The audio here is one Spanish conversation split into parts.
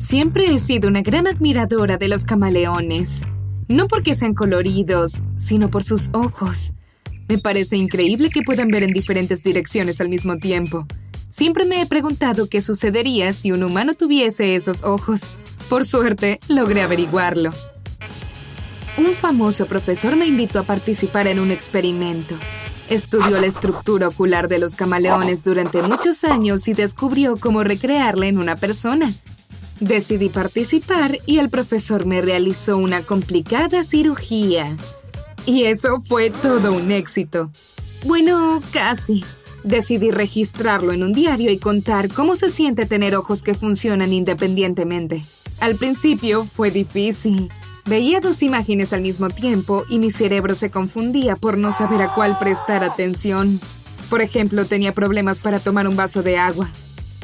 Siempre he sido una gran admiradora de los camaleones. No porque sean coloridos, sino por sus ojos. Me parece increíble que puedan ver en diferentes direcciones al mismo tiempo. Siempre me he preguntado qué sucedería si un humano tuviese esos ojos. Por suerte, logré averiguarlo. Un famoso profesor me invitó a participar en un experimento. Estudió la estructura ocular de los camaleones durante muchos años y descubrió cómo recrearla en una persona. Decidí participar y el profesor me realizó una complicada cirugía. Y eso fue todo un éxito. Bueno, casi. Decidí registrarlo en un diario y contar cómo se siente tener ojos que funcionan independientemente. Al principio fue difícil. Veía dos imágenes al mismo tiempo y mi cerebro se confundía por no saber a cuál prestar atención. Por ejemplo, tenía problemas para tomar un vaso de agua.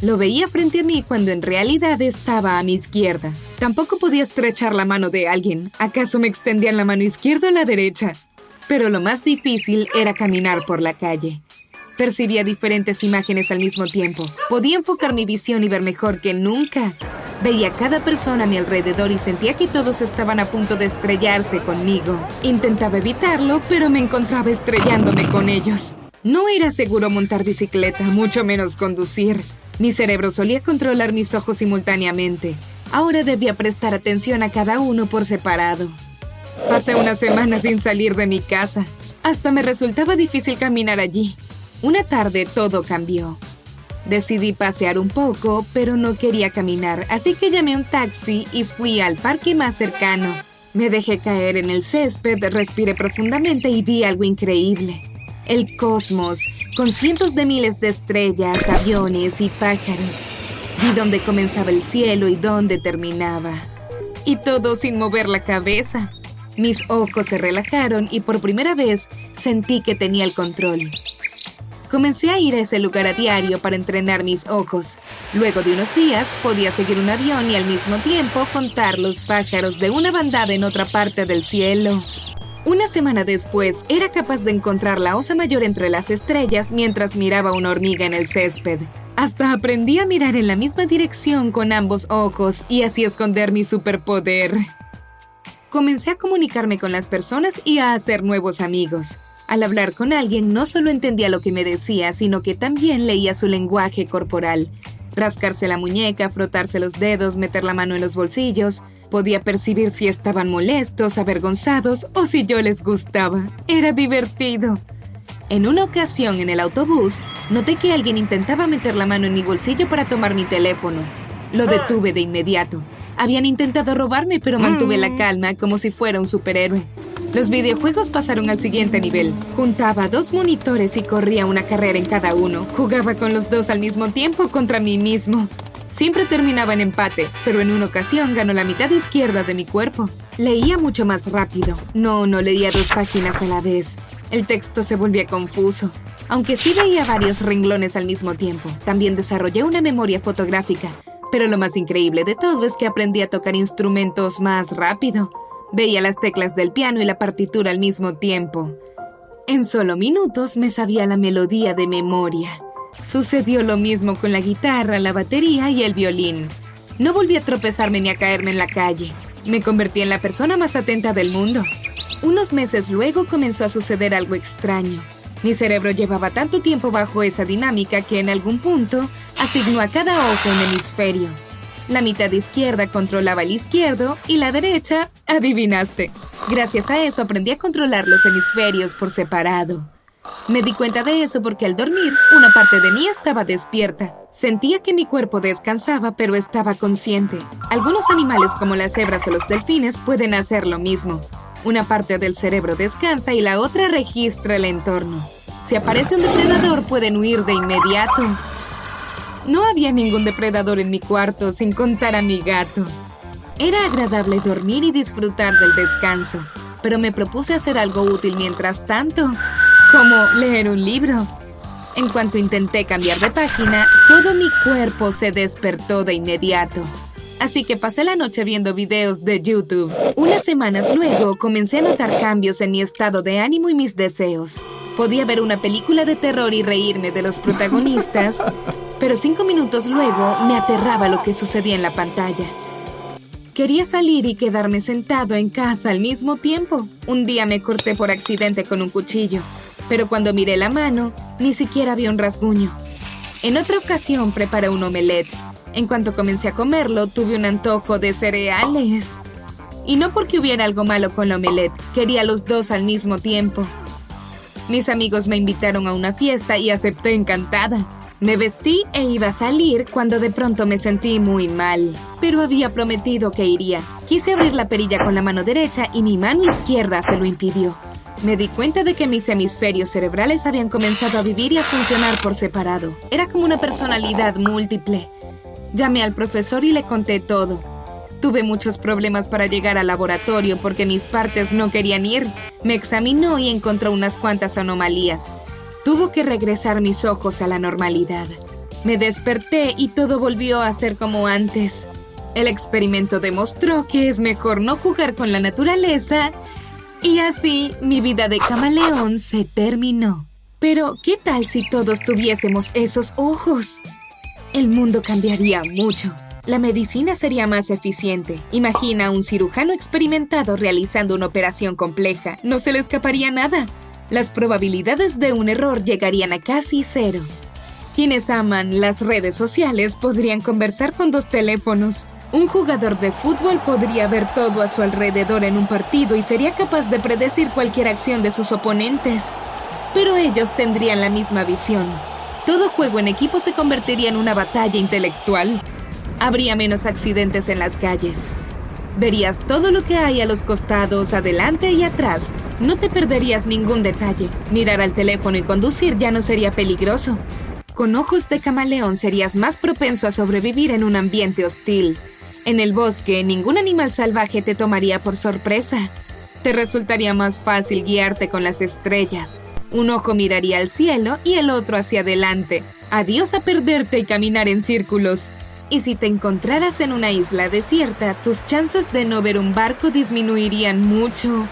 Lo veía frente a mí cuando en realidad estaba a mi izquierda. Tampoco podía estrechar la mano de alguien. ¿Acaso me extendían la mano izquierda o la derecha? Pero lo más difícil era caminar por la calle. Percibía diferentes imágenes al mismo tiempo. Podía enfocar mi visión y ver mejor que nunca. Veía cada persona a mi alrededor y sentía que todos estaban a punto de estrellarse conmigo. Intentaba evitarlo, pero me encontraba estrellándome con ellos. No era seguro montar bicicleta, mucho menos conducir. Mi cerebro solía controlar mis ojos simultáneamente. Ahora debía prestar atención a cada uno por separado. Pasé una semana sin salir de mi casa. Hasta me resultaba difícil caminar allí. Una tarde todo cambió. Decidí pasear un poco, pero no quería caminar, así que llamé un taxi y fui al parque más cercano. Me dejé caer en el césped, respiré profundamente y vi algo increíble el cosmos, con cientos de miles de estrellas, aviones y pájaros. Vi dónde comenzaba el cielo y dónde terminaba. Y todo sin mover la cabeza. Mis ojos se relajaron y por primera vez sentí que tenía el control. Comencé a ir a ese lugar a diario para entrenar mis ojos. Luego de unos días podía seguir un avión y al mismo tiempo contar los pájaros de una bandada en otra parte del cielo. Una semana después, era capaz de encontrar la osa mayor entre las estrellas mientras miraba una hormiga en el césped. Hasta aprendí a mirar en la misma dirección con ambos ojos y así esconder mi superpoder. Comencé a comunicarme con las personas y a hacer nuevos amigos. Al hablar con alguien no solo entendía lo que me decía, sino que también leía su lenguaje corporal. Rascarse la muñeca, frotarse los dedos, meter la mano en los bolsillos, Podía percibir si estaban molestos, avergonzados o si yo les gustaba. Era divertido. En una ocasión en el autobús, noté que alguien intentaba meter la mano en mi bolsillo para tomar mi teléfono. Lo detuve de inmediato. Habían intentado robarme, pero mantuve la calma como si fuera un superhéroe. Los videojuegos pasaron al siguiente nivel. Juntaba dos monitores y corría una carrera en cada uno. Jugaba con los dos al mismo tiempo contra mí mismo. Siempre terminaba en empate, pero en una ocasión ganó la mitad izquierda de mi cuerpo. Leía mucho más rápido. No, no leía dos páginas a la vez. El texto se volvía confuso. Aunque sí veía varios renglones al mismo tiempo, también desarrollé una memoria fotográfica. Pero lo más increíble de todo es que aprendí a tocar instrumentos más rápido. Veía las teclas del piano y la partitura al mismo tiempo. En solo minutos me sabía la melodía de memoria. Sucedió lo mismo con la guitarra, la batería y el violín. No volví a tropezarme ni a caerme en la calle. Me convertí en la persona más atenta del mundo. Unos meses luego comenzó a suceder algo extraño. Mi cerebro llevaba tanto tiempo bajo esa dinámica que en algún punto asignó a cada ojo un hemisferio. La mitad izquierda controlaba el izquierdo y la derecha, adivinaste. Gracias a eso aprendí a controlar los hemisferios por separado. Me di cuenta de eso porque al dormir, una parte de mí estaba despierta. Sentía que mi cuerpo descansaba, pero estaba consciente. Algunos animales como las cebras o los delfines pueden hacer lo mismo. Una parte del cerebro descansa y la otra registra el entorno. Si aparece un depredador, pueden huir de inmediato. No había ningún depredador en mi cuarto, sin contar a mi gato. Era agradable dormir y disfrutar del descanso, pero me propuse hacer algo útil mientras tanto como leer un libro. En cuanto intenté cambiar de página, todo mi cuerpo se despertó de inmediato. Así que pasé la noche viendo videos de YouTube. Unas semanas luego comencé a notar cambios en mi estado de ánimo y mis deseos. Podía ver una película de terror y reírme de los protagonistas, pero cinco minutos luego me aterraba lo que sucedía en la pantalla. Quería salir y quedarme sentado en casa al mismo tiempo. Un día me corté por accidente con un cuchillo, pero cuando miré la mano, ni siquiera vi un rasguño. En otra ocasión preparé un omelette. En cuanto comencé a comerlo, tuve un antojo de cereales. Y no porque hubiera algo malo con la omelette, quería los dos al mismo tiempo. Mis amigos me invitaron a una fiesta y acepté encantada. Me vestí e iba a salir cuando de pronto me sentí muy mal, pero había prometido que iría. Quise abrir la perilla con la mano derecha y mi mano izquierda se lo impidió. Me di cuenta de que mis hemisferios cerebrales habían comenzado a vivir y a funcionar por separado. Era como una personalidad múltiple. Llamé al profesor y le conté todo. Tuve muchos problemas para llegar al laboratorio porque mis partes no querían ir. Me examinó y encontró unas cuantas anomalías. Tuvo que regresar mis ojos a la normalidad. Me desperté y todo volvió a ser como antes. El experimento demostró que es mejor no jugar con la naturaleza y así mi vida de camaleón se terminó. Pero, ¿qué tal si todos tuviésemos esos ojos? El mundo cambiaría mucho. La medicina sería más eficiente. Imagina a un cirujano experimentado realizando una operación compleja. No se le escaparía nada. Las probabilidades de un error llegarían a casi cero. Quienes aman las redes sociales podrían conversar con dos teléfonos. Un jugador de fútbol podría ver todo a su alrededor en un partido y sería capaz de predecir cualquier acción de sus oponentes. Pero ellos tendrían la misma visión. Todo juego en equipo se convertiría en una batalla intelectual. Habría menos accidentes en las calles. Verías todo lo que hay a los costados, adelante y atrás. No te perderías ningún detalle. Mirar al teléfono y conducir ya no sería peligroso. Con ojos de camaleón serías más propenso a sobrevivir en un ambiente hostil. En el bosque, ningún animal salvaje te tomaría por sorpresa. Te resultaría más fácil guiarte con las estrellas. Un ojo miraría al cielo y el otro hacia adelante. Adiós a perderte y caminar en círculos. Y si te encontraras en una isla desierta, tus chances de no ver un barco disminuirían mucho.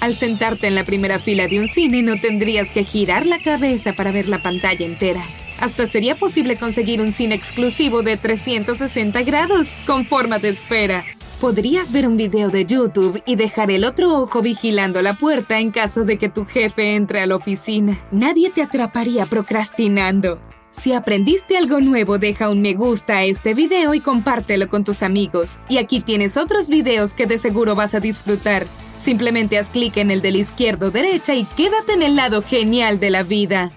Al sentarte en la primera fila de un cine no tendrías que girar la cabeza para ver la pantalla entera. Hasta sería posible conseguir un cine exclusivo de 360 grados con forma de esfera. Podrías ver un video de YouTube y dejar el otro ojo vigilando la puerta en caso de que tu jefe entre a la oficina. Nadie te atraparía procrastinando. Si aprendiste algo nuevo, deja un me gusta a este video y compártelo con tus amigos. Y aquí tienes otros videos que de seguro vas a disfrutar. Simplemente haz clic en el del izquierdo derecha y quédate en el lado genial de la vida.